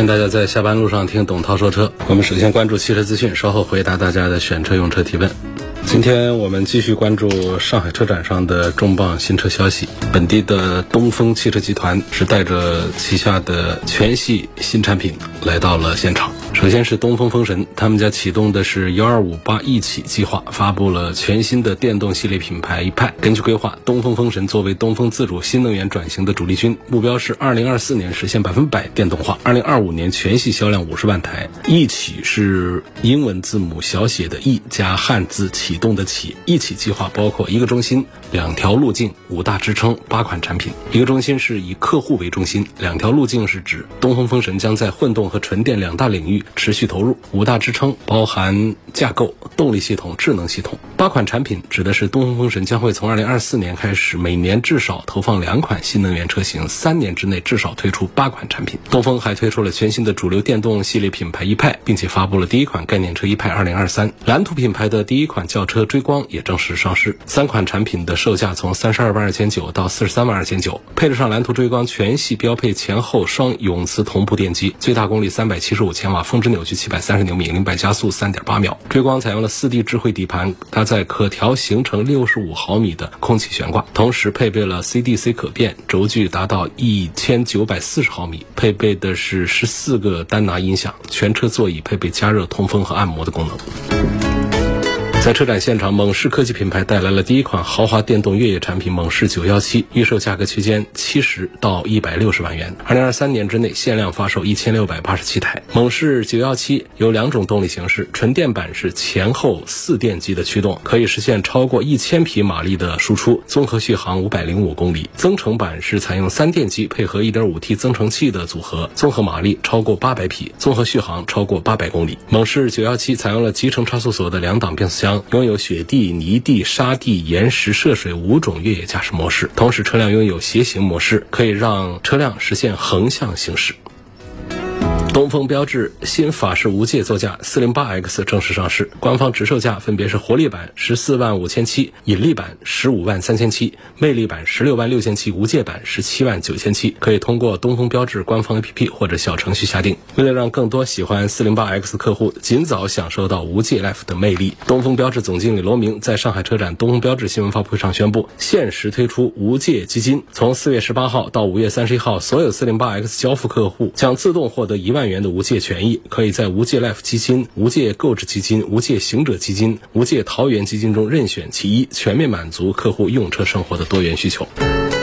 迎大家在下班路上听董涛说车。我们首先关注汽车资讯，稍后回答大家的选车用车提问。今天我们继续关注上海车展上的重磅新车消息。本地的东风汽车集团是带着旗下的全系新产品来到了现场。首先是东风风神，他们家启动的是“幺二五八一起”计划，发布了全新的电动系列品牌一派。根据规划，东风风神作为东风自主新能源转型的主力军，目标是二零二四年实现百分百电动化，二零二五年全系销量五十万台。一起是英文字母小写的“一”加汉字启动的“启”。一起计划包括一个中心、两条路径、五大支撑、八款产品。一个中心是以客户为中心，两条路径是指东风风神将在混动和纯电两大领域。持续投入五大支撑，包含架构、动力系统、智能系统。八款产品指的是东风风神将会从二零二四年开始，每年至少投放两款新能源车型，三年之内至少推出八款产品。东风还推出了全新的主流电动系列品牌一派，并且发布了第一款概念车一派二零二三。蓝图品牌的第一款轿车追光也正式上市。三款产品的售价从三十二万二千九到四十三万二千九，配得上蓝图追光全系标配前后双永磁同步电机，最大功率三百七十五千瓦，风峰值扭矩七百三十牛米，零百加速三点八秒。追光采用了四 D 智慧底盘，搭载可调行程六十五毫米的空气悬挂，同时配备了 CDC 可变，轴距达到一千九百四十毫米，配备的是十四个丹拿音响，全车座椅配备加热、通风和按摩的功能。在车展现场，猛士科技品牌带来了第一款豪华电动越野产品猛士九幺七，预售价格区间七十到一百六十万元。二零二三年之内限量发售一千六百八十七台。猛士九幺七有两种动力形式，纯电版是前后四电机的驱动，可以实现超过一千匹马力的输出，综合续航五百零五公里。增程版是采用三电机配合一点五 T 增程器的组合，综合马力超过八百匹，综合续航超过八百公里。猛士九幺七采用了集成差速锁的两档变速箱。拥有雪地、泥地、沙地、岩石、涉水五种越野驾驶模式，同时车辆拥有斜行模式，可以让车辆实现横向行驶。东风标致新法式无界座驾 408X 正式上市，官方直售价分别是活力版十四万五千七，引力版十五万三千七，魅力版十六万六千七，无界版十七万九千七。可以通过东风标致官方 APP 或者小程序下定。为了让更多喜欢 408X 客户尽早享受到无界 Life 的魅力，东风标致总经理罗明在上海车展东风标致新闻发布会上宣布，限时推出无界基金，从四月十八号到五月三十一号，所有 408X 交付客户将自动获得一万元。元的无界权益，可以在无界 Life 基金、无界购置基金、无界行者基金、无界桃园基金中任选其一，全面满足客户用车生活的多元需求。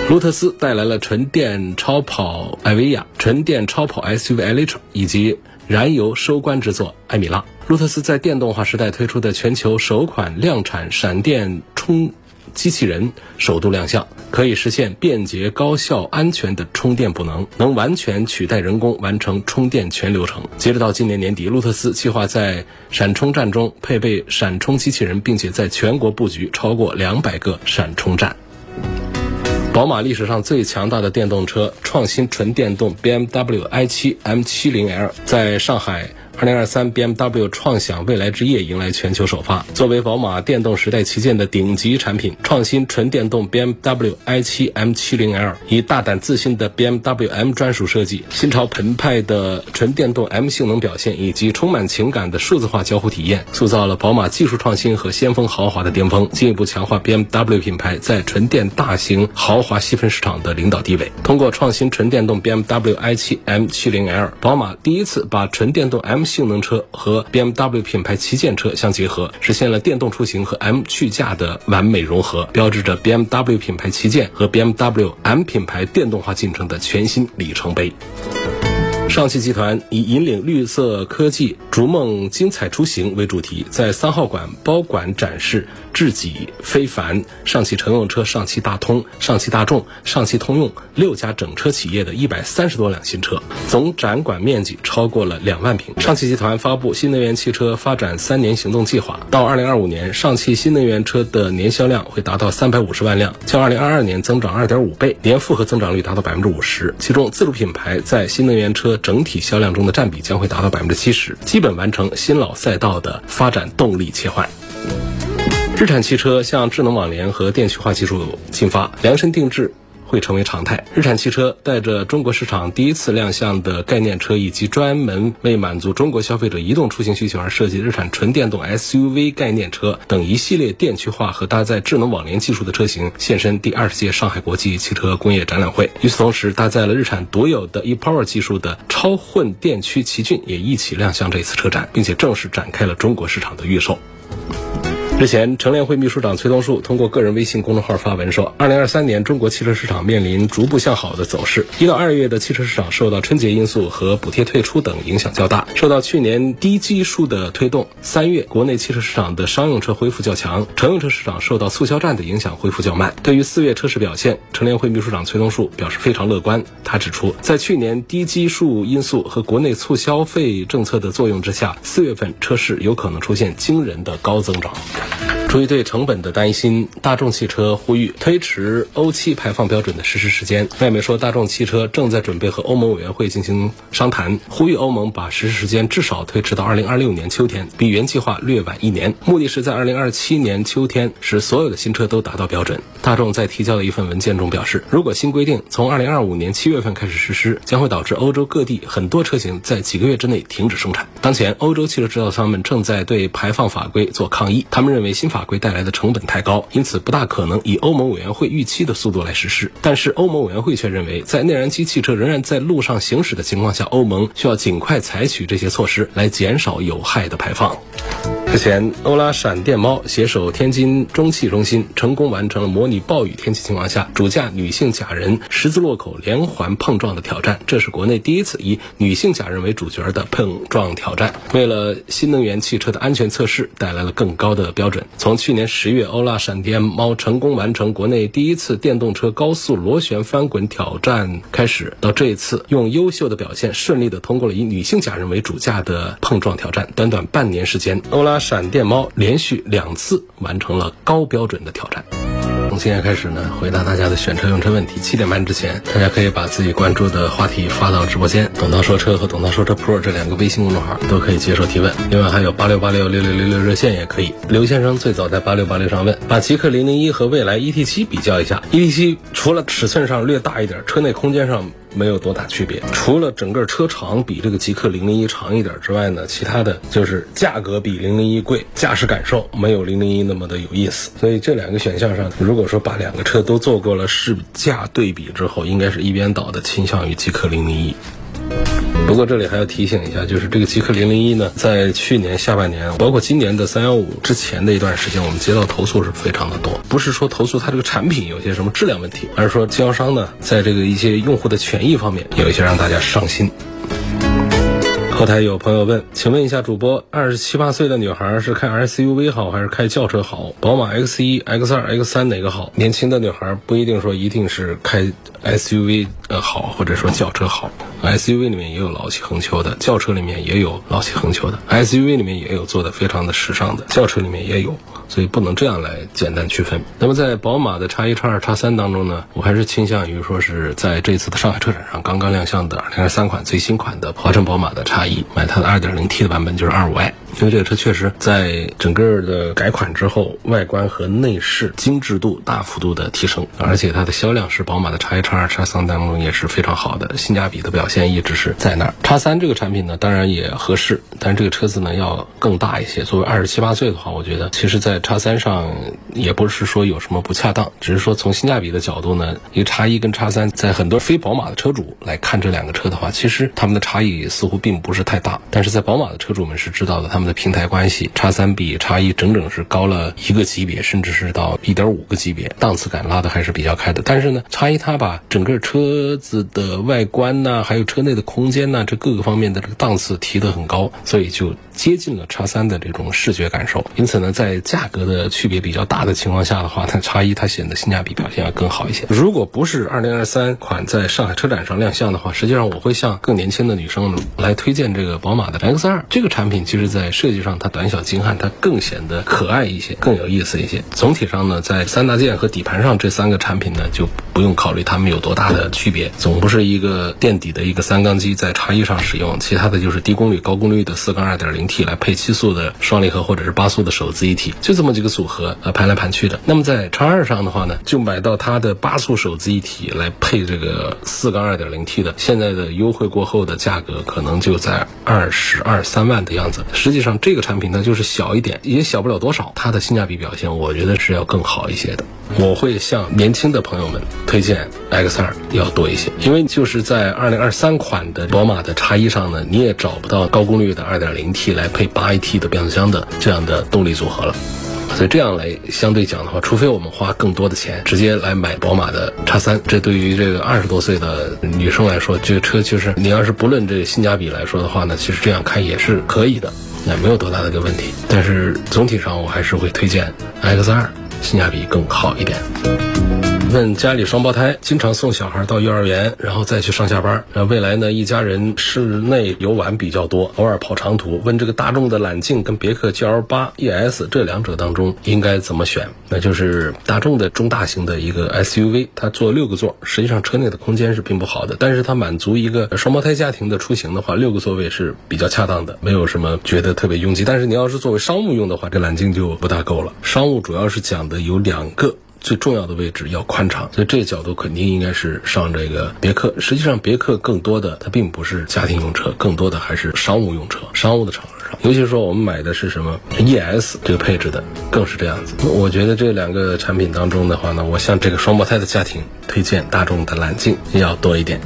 路特斯带来了纯电超跑艾维亚、纯电超跑 SUV Elitra 以及燃油收官之作艾米拉。路特斯在电动化时代推出的全球首款量产闪电充。机器人首度亮相，可以实现便捷、高效、安全的充电补能，能完全取代人工完成充电全流程。截止到今年年底，路特斯计划在闪充站中配备闪充机器人，并且在全国布局超过两百个闪充站。宝马历史上最强大的电动车——创新纯电动 BMW i7 M70L，在上海。二零二三 BMW 创想未来之夜迎来全球首发。作为宝马电动时代旗舰的顶级产品，创新纯电动 BMW i7 M70L 以大胆自信的 BMW M 专属设计、新潮澎湃的纯电动 M 性能表现以及充满情感的数字化交互体验，塑造了宝马技术创新和先锋豪华的巅峰，进一步强化 BMW 品牌在纯电大型豪华细分市场的领导地位。通过创新纯电动 BMW i7 M70L，宝马第一次把纯电动 M 性能车和 BMW 品牌旗舰车相结合，实现了电动出行和 M 去驾的完美融合，标志着 BMW 品牌旗舰和 BMW M 品牌电动化进程的全新里程碑。上汽集团以引领绿色科技、逐梦精彩出行为主题，在三号馆包馆展示智己、非凡、上汽乘用车、上汽大通、上汽大众、上汽通用六家整车企业的一百三十多辆新车，总展馆面积超过了两万平。上汽集团发布新能源汽车发展三年行动计划，到二零二五年，上汽新能源车的年销量会达到三百五十万辆，较二零二二年增长二点五倍，年复合增长率达到百分之五十。其中，自主品牌在新能源车整体销量中的占比将会达到百分之七十，基本完成新老赛道的发展动力切换。日产汽车向智能网联和电气化技术进发，量身定制。会成为常态。日产汽车带着中国市场第一次亮相的概念车，以及专门为满足中国消费者移动出行需求而设计日产纯电动 SUV 概念车等一系列电驱化和搭载智能网联技术的车型现身第二十届上海国际汽车工业展览会。与此同时，搭载了日产独有的 ePower 技术的超混电驱奇骏也一起亮相这次车展，并且正式展开了中国市场的预售。日前，乘联会秘书长崔东树通过个人微信公众号发文说，二零二三年中国汽车市场面临逐步向好的走势。一到二月的汽车市场受到春节因素和补贴退出等影响较大，受到去年低基数的推动，三月国内汽车市场的商用车恢复较强，乘用车市场受到促销战的影响恢复较慢。对于四月车市表现，乘联会秘书长崔东树表示非常乐观。他指出，在去年低基数因素和国内促消费政策的作用之下，四月份车市有可能出现惊人的高增长。出于对成本的担心，大众汽车呼吁推迟欧七排放标准的实施时间。外媒说，大众汽车正在准备和欧盟委员会进行商谈，呼吁欧盟把实施时间至少推迟到二零二六年秋天，比原计划略晚一年。目的是在二零二七年秋天使所有的新车都达到标准。大众在提交的一份文件中表示，如果新规定从二零二五年七月份开始实施，将会导致欧洲各地很多车型在几个月之内停止生产。当前，欧洲汽车制造商们正在对排放法规做抗议，他们认为新法。法规带来的成本太高，因此不大可能以欧盟委员会预期的速度来实施。但是欧盟委员会却认为，在内燃机汽车仍然在路上行驶的情况下，欧盟需要尽快采取这些措施来减少有害的排放。日前，欧拉闪电猫携手天津中汽中心，成功完成了模拟暴雨天气情况下主驾女性假人十字路口连环碰撞的挑战。这是国内第一次以女性假人为主角的碰撞挑战。为了新能源汽车的安全测试，带来了更高的标准。从去年十月，欧拉闪电猫成功完成国内第一次电动车高速螺旋翻滚挑战开始，到这一次用优秀的表现，顺利的通过了以女性假人为主驾的碰撞挑战。短短半年时间，欧拉。闪电猫连续两次完成了高标准的挑战。从现在开始呢，回答大家的选车用车问题。七点半之前，大家可以把自己关注的话题发到直播间。董涛说车和董涛说车 Pro 这两个微信公众号都可以接受提问。另外还有八六八六六六六六热线也可以。刘先生最早在八六八六上问，把极氪零零一和蔚来 ET 七比较一下。ET 七除了尺寸上略大一点，车内空间上。没有多大区别，除了整个车长比这个极氪零零一长一点之外呢，其他的就是价格比零零一贵，驾驶感受没有零零一那么的有意思。所以这两个选项上，如果说把两个车都做过了试驾对比之后，应该是一边倒的倾向于极氪零零一。不过这里还要提醒一下，就是这个极氪零零一呢，在去年下半年，包括今年的三幺五之前的一段时间，我们接到投诉是非常的多。不是说投诉它这个产品有些什么质量问题，而是说经销商呢，在这个一些用户的权益方面有一些让大家伤心。后台有朋友问，请问一下主播，二十七八岁的女孩是开 SUV 好还是开轿车好？宝马 X 一、X 二、X 三哪个好？年轻的女孩不一定说一定是开 SUV 呃好，或者说轿车好。SUV 里面也有老气横秋的，轿车里面也有老气横秋的，SUV 里面也有做的非常的时尚的，轿车里面也有。所以不能这样来简单区分。那么在宝马的 X 一、X 二、X 三当中呢，我还是倾向于说是在这次的上海车展上刚刚亮相的2023款最新款的华晨宝马的 X 一，买它的 2.0T 的版本就是 25i。因为这个车确实在整个的改款之后，外观和内饰精致度大幅度的提升，而且它的销量是宝马的 X 一、X 二、X 三当中也是非常好的，性价比的表现一直是在那儿。X 三这个产品呢，当然也合适，但是这个车子呢要更大一些。作为二十七八岁的话，我觉得其实在 X 三上也不是说有什么不恰当，只是说从性价比的角度呢，因为 X 一跟 X 三在很多非宝马的车主来看这两个车的话，其实他们的差异似乎并不是太大。但是在宝马的车主们是知道的，他们的平台关系，X 三比 X 一整整是高了一个级别，甚至是到一点五个级别，档次感拉的还是比较开的。但是呢，X 一它把整个车车子的外观呐，还有车内的空间呐，这各个方面的这个档次提得很高，所以就接近了叉三的这种视觉感受。因此呢，在价格的区别比较大的情况下的话，它叉一它显得性价比表现要更好一些。如果不是二零二三款在上海车展上亮相的话，实际上我会向更年轻的女生来推荐这个宝马的 X 二这个产品。其实，在设计上它短小精悍，它更显得可爱一些，更有意思一些。总体上呢，在三大件和底盘上这三个产品呢，就不用考虑它们有多大的区别。总不是一个垫底的一个三缸机在叉一上使用，其他的就是低功率、高功率的四缸二点零。体来配七速的双离合或者是八速的手自一体就这么几个组合啊盘来盘去的那么在叉二上的话呢就买到它的八速手自一体来配这个四缸二点零 t 的现在的优惠过后的价格可能就在二十二三万的样子实际上这个产品呢就是小一点也小不了多少它的性价比表现我觉得是要更好一些的。我会向年轻的朋友们推荐 x 二要多一些因为就是在二零二三款的宝马的叉一上呢你也找不到高功率的二点零 t 来配八 AT 的变速箱的这样的动力组合了。所以这样来相对讲的话，除非我们花更多的钱直接来买宝马的叉三，这对于这个二十多岁的女生来说，这个车其实你要是不论这个性价比来说的话呢，其实这样开也是可以的，那没有多大的一个问题。但是总体上我还是会推荐 X 二，性价比更好一点。问家里双胞胎，经常送小孩到幼儿园，然后再去上下班。那未来呢，一家人室内游玩比较多，偶尔跑长途。问这个大众的揽境跟别克 GL 八 ES 这两者当中应该怎么选？那就是大众的中大型的一个 SUV，它坐六个座，实际上车内的空间是并不好的，但是它满足一个双胞胎家庭的出行的话，六个座位是比较恰当的，没有什么觉得特别拥挤。但是你要是作为商务用的话，这揽境就不大够了。商务主要是讲的有两个。最重要的位置要宽敞，所以这个角度肯定应该是上这个别克。实际上，别克更多的它并不是家庭用车，更多的还是商务用车，商务的场合上。尤其是说我们买的是什么 ES 这个配置的，更是这样子。我觉得这两个产品当中的话呢，我向这个双胞胎的家庭推荐大众的揽境要多一点。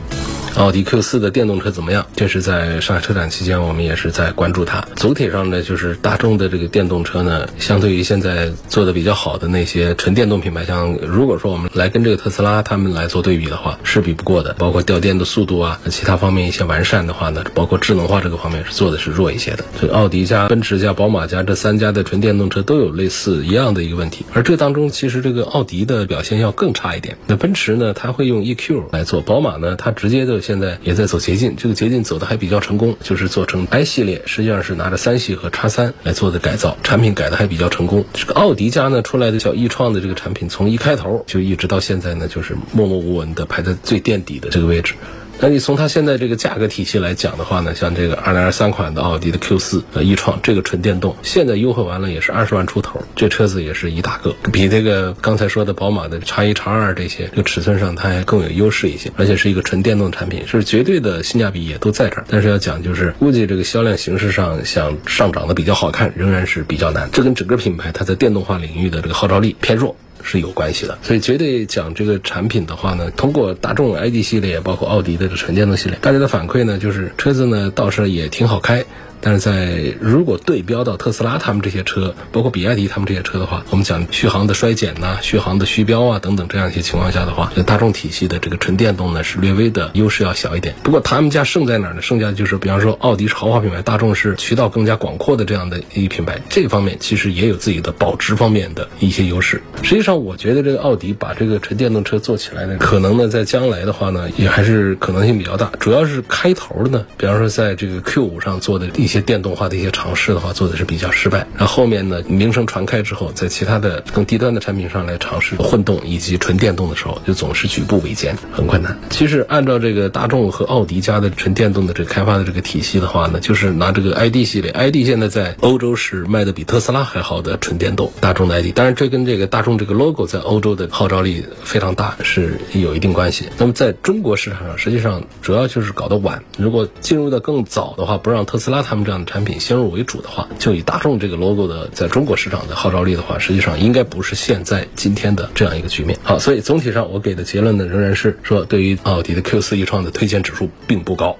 奥迪 Q 四的电动车怎么样？这是在上海车展期间，我们也是在关注它。总体上呢，就是大众的这个电动车呢，相对于现在做的比较好的那些纯电动品牌，像如果说我们来跟这个特斯拉他们来做对比的话，是比不过的。包括掉电的速度啊，其他方面一些完善的话呢，包括智能化这个方面是做的是弱一些的。所以奥迪加、奔驰加、宝马加这三家的纯电动车都有类似一样的一个问题。而这当中，其实这个奥迪的表现要更差一点。那奔驰呢，它会用 EQ 来做；宝马呢，它直接就现在也在走捷径，这个捷径走的还比较成功，就是做成 i 系列，实际上是拿着三系和叉三来做的改造，产品改的还比较成功。这个奥迪家呢出来的叫易创的这个产品，从一开头就一直到现在呢，就是默默无闻的排在最垫底的这个位置。那你从它现在这个价格体系来讲的话呢，像这个二零二三款的奥迪的 Q 四呃一创这个纯电动，现在优惠完了也是二十万出头，这车子也是一大个，比这个刚才说的宝马的叉一叉二这些，这个尺寸上它还更有优势一些，而且是一个纯电动产品，是绝对的性价比也都在这儿。但是要讲就是估计这个销量形势上想上涨的比较好看，仍然是比较难。这跟整个品牌它在电动化领域的这个号召力偏弱。是有关系的，所以绝对讲这个产品的话呢，通过大众 ID 系列，包括奥迪的这纯电动系列，大家的反馈呢，就是车子呢倒是也挺好开。但是在如果对标到特斯拉他们这些车，包括比亚迪他们这些车的话，我们讲续航的衰减呐、续航的虚标啊等等这样一些情况下的话，大众体系的这个纯电动呢是略微的优势要小一点。不过他们家胜在哪儿呢？胜在就是比方说奥迪是豪华品牌，大众是渠道更加广阔的这样的一品牌，这方面其实也有自己的保值方面的一些优势。实际上，那我觉得这个奥迪把这个纯电动车做起来呢，可能呢在将来的话呢，也还是可能性比较大。主要是开头的呢，比方说在这个 Q 五上做的一些电动化的一些尝试的话，做的是比较失败。然后后面呢，名声传开之后，在其他的更低端的产品上来尝试混动以及纯电动的时候，就总是举步维艰，很困难。其实按照这个大众和奥迪家的纯电动的这个开发的这个体系的话呢，就是拿这个 ID 系列，ID 现在在欧洲是卖的比特斯拉还好的纯电动，大众的 ID。当然这跟这个大众这个 logo 在欧洲的号召力非常大是有一定关系。那么在中国市场上，实际上主要就是搞得晚。如果进入的更早的话，不让特斯拉他们这样的产品先入为主的话，就以大众这个 logo 的在中国市场的号召力的话，实际上应该不是现在今天的这样一个局面。好，所以总体上我给的结论呢，仍然是说，对于奥迪的 Q 四 e 创的推荐指数并不高。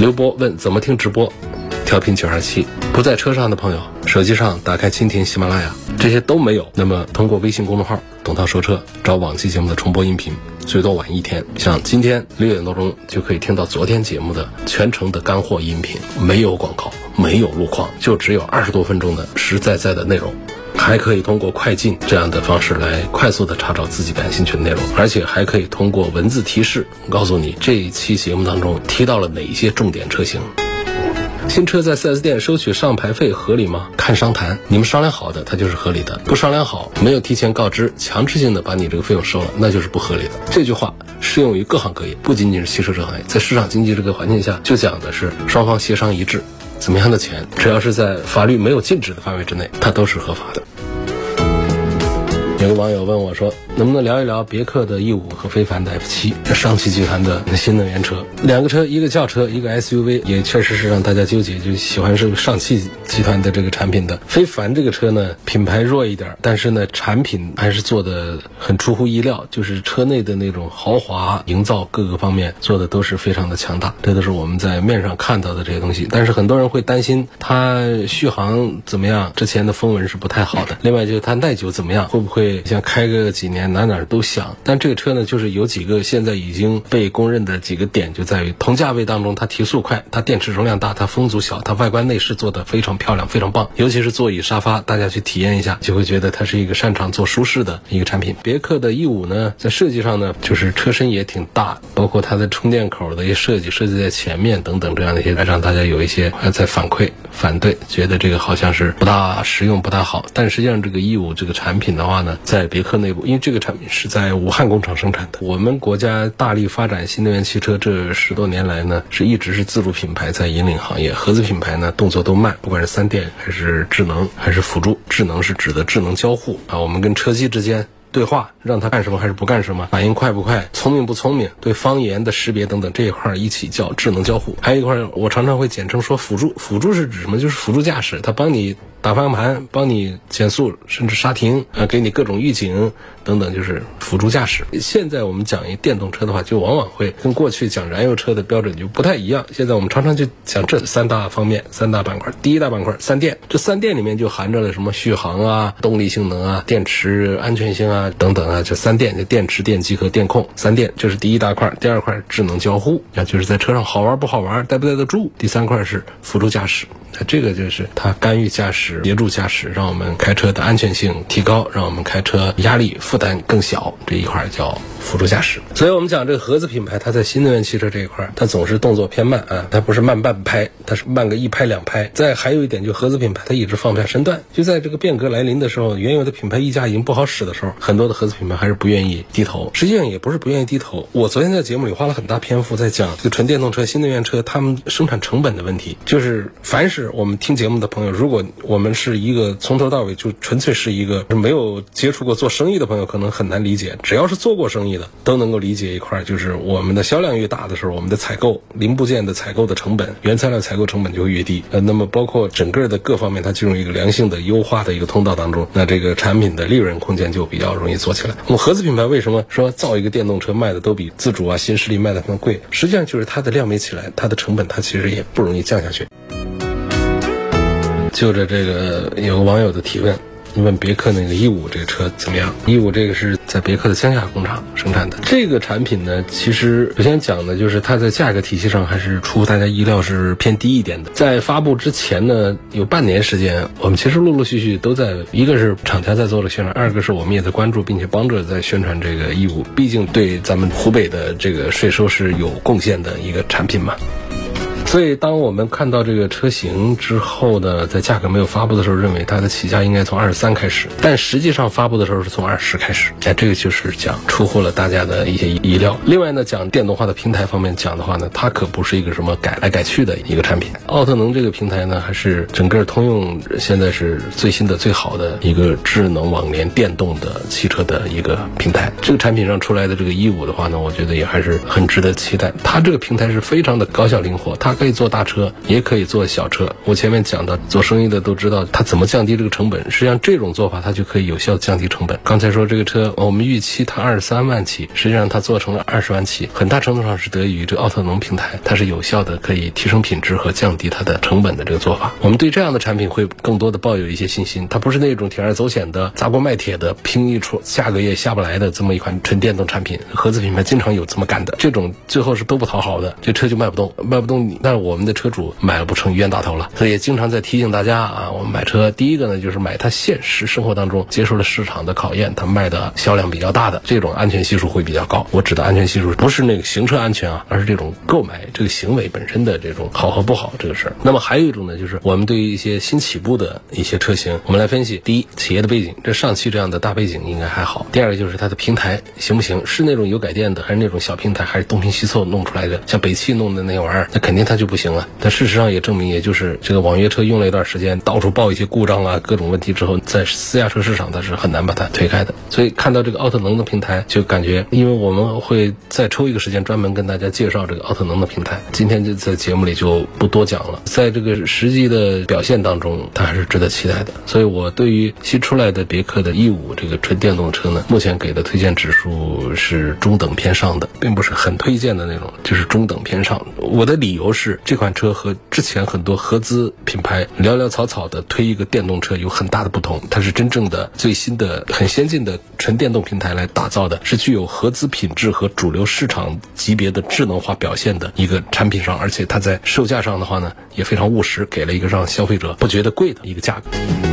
刘波问怎么听直播？调频九二七。不在车上的朋友，手机上打开蜻蜓、喜马拉雅，这些都没有。那么通过微信公众号“董涛说车”找往期节目的重播音频，最多晚一天。像今天六点多钟就可以听到昨天节目的全程的干货音频，没有广告，没有路况，就只有二十多分钟的实实在在的内容。还可以通过快进这样的方式来快速的查找自己感兴趣的内容，而且还可以通过文字提示告诉你这一期节目当中提到了哪些重点车型。新车在 4S 店收取上牌费合理吗？看商谈，你们商量好的，它就是合理的；不商量好，没有提前告知，强制性的把你这个费用收了，那就是不合理的。这句话适用于各行各业，不仅仅是汽车这行业，在市场经济这个环境下，就讲的是双方协商一致。怎么样的钱，只要是在法律没有禁止的范围之内，它都是合法的。有个网友问我说：“能不能聊一聊别克的 E 五和非凡的 F 七，上汽集团的新能源车？两个车，一个轿车，一个 SUV，也确实是让大家纠结，就喜欢是上汽集团的这个产品的。非凡这个车呢，品牌弱一点，但是呢，产品还是做的很出乎意料，就是车内的那种豪华营造，各个方面做的都是非常的强大。这都是我们在面上看到的这些东西。但是很多人会担心它续航怎么样？之前的风闻是不太好的。另外就是它耐久怎么样？会不会？像开个几年哪哪都响，但这个车呢，就是有几个现在已经被公认的几个点，就在于同价位当中，它提速快，它电池容量大，它风阻小，它外观内饰做的非常漂亮，非常棒。尤其是座椅沙发，大家去体验一下，就会觉得它是一个擅长做舒适的一个产品。别克的 E 五呢，在设计上呢，就是车身也挺大，包括它的充电口的一些设计，设计在前面等等这样的一些，让大家有一些还在反馈反对，觉得这个好像是不大实用，不大好。但实际上这个 E 五这个产品的话呢，在别克内部，因为这个产品是在武汉工厂生产的。我们国家大力发展新能源汽车，这十多年来呢，是一直是自主品牌在引领行业，合资品牌呢动作都慢，不管是三电还是智能还是辅助。智能是指的智能交互啊，我们跟车机之间。对话让他干什么还是不干什么，反应快不快，聪明不聪明，对方言的识别等等这一块一起叫智能交互。还有一块我常常会简称说辅助，辅助是指什么？就是辅助驾驶，它帮你打方向盘，帮你减速，甚至刹停，啊，给你各种预警等等，就是辅助驾驶。现在我们讲一电动车的话，就往往会跟过去讲燃油车的标准就不太一样。现在我们常常就讲这三大方面、三大板块。第一大板块三电，这三电里面就含着了什么续航啊、动力性能啊、电池安全性啊。啊，等等啊，就三电，就电池、电机和电控。三电这是第一大块，第二块智能交互，啊就是在车上好玩不好玩，待不待得住。第三块是辅助驾驶，那这个就是它干预驾驶、协助驾驶，让我们开车的安全性提高，让我们开车压力负担更小。这一块叫辅助驾驶。所以我们讲这个合资品牌，它在新能源汽车这一块，它总是动作偏慢啊，它不是慢半拍，它是慢个一拍两拍。再还有一点，就合资品牌它一直放不下身段，就在这个变革来临的时候，原有的品牌溢价已经不好使的时候。很多的合资品牌还是不愿意低头，实际上也不是不愿意低头。我昨天在节目里花了很大篇幅在讲这个纯电动车、新能源车他们生产成本的问题。就是凡是我们听节目的朋友，如果我们是一个从头到尾就纯粹是一个没有接触过做生意的朋友，可能很难理解。只要是做过生意的，都能够理解一块，就是我们的销量越大的时候，我们的采购零部件的采购的成本、原材料采购成本就会越低。呃，那么包括整个的各方面，它进入一个良性的优化的一个通道当中，那这个产品的利润空间就比较。容易做起来。我们合资品牌为什么说造一个电动车卖的都比自主啊、新势力卖的更贵？实际上就是它的量没起来，它的成本它其实也不容易降下去。就着这个有个网友的提问。你问别克那个 E 五这个车怎么样？E 五这个是在别克的乡下工厂生产的。这个产品呢，其实首先讲的就是它在价格体系上还是出乎大家意料是偏低一点的。在发布之前呢，有半年时间，我们其实陆陆续续都在，一个是厂家在做了宣传，二个是我们也在关注，并且帮着在宣传这个 E 五。毕竟对咱们湖北的这个税收是有贡献的一个产品嘛。所以，当我们看到这个车型之后呢，在价格没有发布的时候，认为它的起价应该从二十三开始，但实际上发布的时候是从二十开始。哎，这个就是讲出乎了大家的一些意料。另外呢，讲电动化的平台方面讲的话呢，它可不是一个什么改来改去的一个产品。奥特能这个平台呢，还是整个通用现在是最新的、最好的一个智能网联电动的汽车的一个平台。这个产品上出来的这个 E 五的话呢，我觉得也还是很值得期待。它这个平台是非常的高效灵活，它。可以做大车，也可以做小车。我前面讲的，做生意的都知道它怎么降低这个成本。实际上，这种做法它就可以有效降低成本。刚才说这个车，我们预期它二十三万起，实际上它做成了二十万起，很大程度上是得益于这个奥特能平台，它是有效的可以提升品质和降低它的成本的这个做法。我们对这样的产品会更多的抱有一些信心，它不是那种铤而走险的砸锅卖铁的拼一出下个月下不来的这么一款纯电动产品。合资品牌经常有这么干的，这种最后是都不讨好的，这车就卖不动，卖不动你，但是我们的车主买了不成冤大头了。所以也经常在提醒大家啊，我们买车第一个呢就是买它现实生活当中接受了市场的考验，它卖的销量比较大的这种安全系数会比较高。我指的安全系数不是那个行车安全啊，而是这种购买这个行为本身的这种好和不好这个事儿。那么还有一种呢，就是我们对于一些新起步的一些车型，我们来分析：第一，企业的背景，这上汽这样的大背景应该还好；第二个就是它的平台行不行，是那种有改电的，还是那种小平台，还是东拼西凑弄出来的？像北汽弄的那玩意儿，那肯定它就不行了。但事实上也证明，也就是这个网约车用了一段时间，到处报一些故障啊、各种问题之后，在私家车市场它是很难把它推开的。所以看到这个奥特能的平台，就感觉，因为我们会再抽一个时间专门跟大家介绍这个奥特能的平台，今天就在节目里就不多讲了。在这个实际的表现当中，它还是值得期待的。所以我对于新出来的别克的 E 五这个纯电动车呢，目前给的推荐指数是中等偏上的，并不是很推荐的那种，就是中等偏上。我的理由是，这款车和之前很多合资品牌潦潦草草的推一个电动车有很大的不同，它是真正的最新的、很先进的纯电动平台来打造的，是具有合资品质和主流市场级别的智能化表现的一个产品上，而且它在售价上的话呢，也非常务实，给了一个让消费者不觉得贵的一个价格。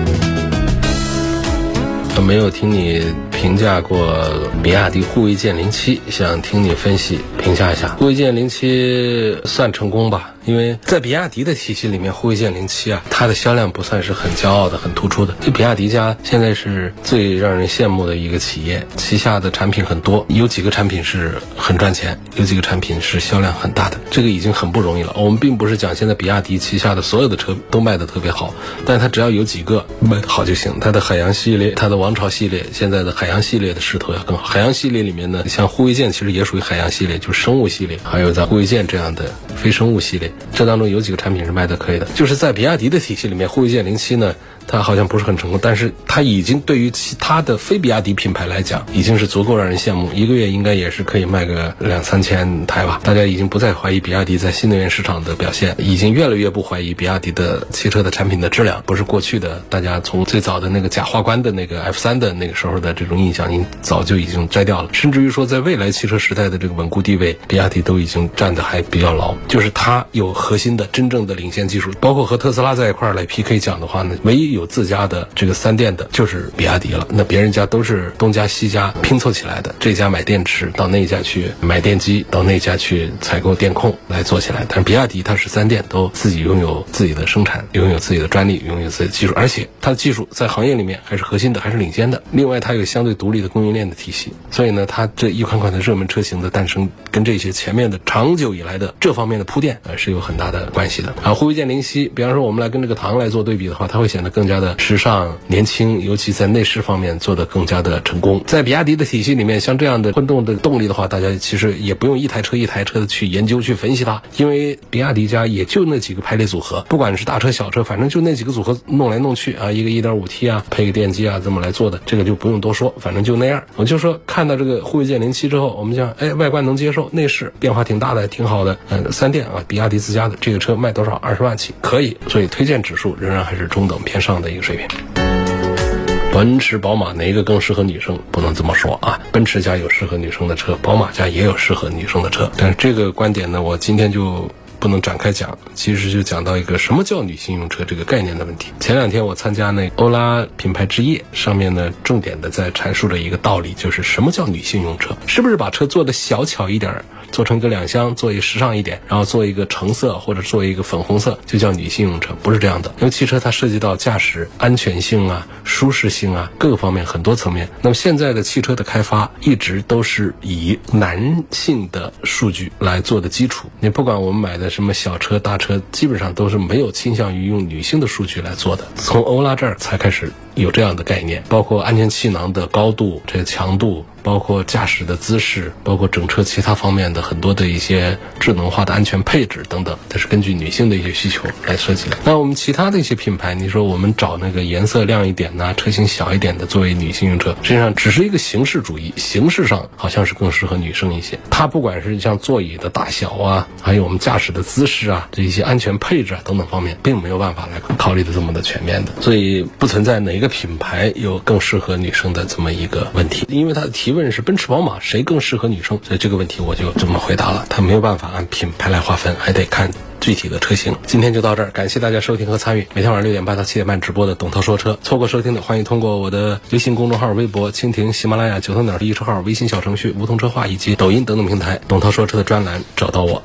没有听你评价过比亚迪护卫舰零七，想听你分析评价一下。护卫舰零七算成功吧？因为在比亚迪的体系里面，护卫舰零七啊，它的销量不算是很骄傲的、很突出的。这比亚迪家现在是最让人羡慕的一个企业，旗下的产品很多，有几个产品是很赚钱，有几个产品是销量很大的，这个已经很不容易了。我们并不是讲现在比亚迪旗下的所有的车都卖的特别好，但它只要有几个卖好就行。它的海洋系列、它的王朝系列，现在的海洋系列的势头要更好。海洋系列里面呢，像护卫舰其实也属于海洋系列，就是生物系列，还有在护卫舰这样的非生物系列。这当中有几个产品是卖的可以的，就是在比亚迪的体系里面，护卫舰零七呢，它好像不是很成功，但是它已经对于其他的非比亚迪品牌来讲，已经是足够让人羡慕。一个月应该也是可以卖个两三千台吧。大家已经不再怀疑比亚迪在新能源市场的表现，已经越来越不怀疑比亚迪的汽车的产品的质量，不是过去的大家从最早的那个假花冠的那个 F 三的那个时候的这种印象，您早就已经摘掉了。甚至于说，在未来汽车时代的这个稳固地位，比亚迪都已经站得还比较牢，就是它有核心。的真正的领先技术，包括和特斯拉在一块儿来 PK 讲的话呢，唯一有自家的这个三电的，就是比亚迪了。那别人家都是东家西家拼凑起来的，这家买电池到那家去买电机，到那家去采购电控来做起来。但是比亚迪它是三电都自己拥有自己的生产，拥有自己的专利，拥有自己的技术，而且它的技术在行业里面还是核心的，还是领先的。另外，它有相对独立的供应链的体系，所以呢，它这一款款的热门车型的诞生，跟这些前面的长久以来的这方面的铺垫，呃，是有很大的。关系的啊，护卫舰灵犀，比方说我们来跟这个唐来做对比的话，它会显得更更加的时尚、年轻，尤其在内饰方面做得更加的成功。在比亚迪的体系里面，像这样的混动的动力的话，大家其实也不用一台车一台车的去研究去分析它，因为比亚迪家也就那几个排列组合，不管是大车小车，反正就那几个组合弄来弄去啊，一个 1.5T 啊，配个电机啊，这么来做的，这个就不用多说，反正就那样。我就说看到这个护卫舰零七之后，我们讲，哎，外观能接受，内饰变化挺大的，挺好的，嗯，三电啊，比亚迪自家的。这个车卖多少？二十万起可以，所以推荐指数仍然还是中等偏上的一个水平。奔驰、宝马哪一个更适合女生？不能这么说啊！奔驰家有适合女生的车，宝马家也有适合女生的车。但是这个观点呢，我今天就不能展开讲。其实就讲到一个什么叫女性用车这个概念的问题。前两天我参加那欧拉品牌之夜，上面呢重点的在阐述着一个道理，就是什么叫女性用车？是不是把车做的小巧一点？做成一个两厢，做一个时尚一点，然后做一个橙色或者做一个粉红色，就叫女性用车，不是这样的。因为汽车它涉及到驾驶安全性啊、舒适性啊各个方面很多层面。那么现在的汽车的开发一直都是以男性的数据来做的基础。你不管我们买的什么小车、大车，基本上都是没有倾向于用女性的数据来做的。从欧拉这儿才开始有这样的概念，包括安全气囊的高度、这个强度。包括驾驶的姿势，包括整车其他方面的很多的一些智能化的安全配置等等，它是根据女性的一些需求来设计的。那我们其他的一些品牌，你说我们找那个颜色亮一点呐，车型小一点的作为女性用车，实际上只是一个形式主义，形式上好像是更适合女生一些。它不管是像座椅的大小啊，还有我们驾驶的姿势啊，这一些安全配置啊等等方面，并没有办法来考虑的这么的全面的，所以不存在哪个品牌有更适合女生的这么一个问题，因为他的提。问是奔驰、宝马谁更适合女生？所以这个问题我就这么回答了。它没有办法按品牌来划分，还得看具体的车型。今天就到这儿，感谢大家收听和参与。每天晚上六点半到七点半直播的董涛说车，错过收听的欢迎通过我的微信公众号、微博、蜻蜓、喜马拉雅、九头鸟一车号、微信小程序梧桐车话以及抖音等等平台，董涛说车的专栏找到我。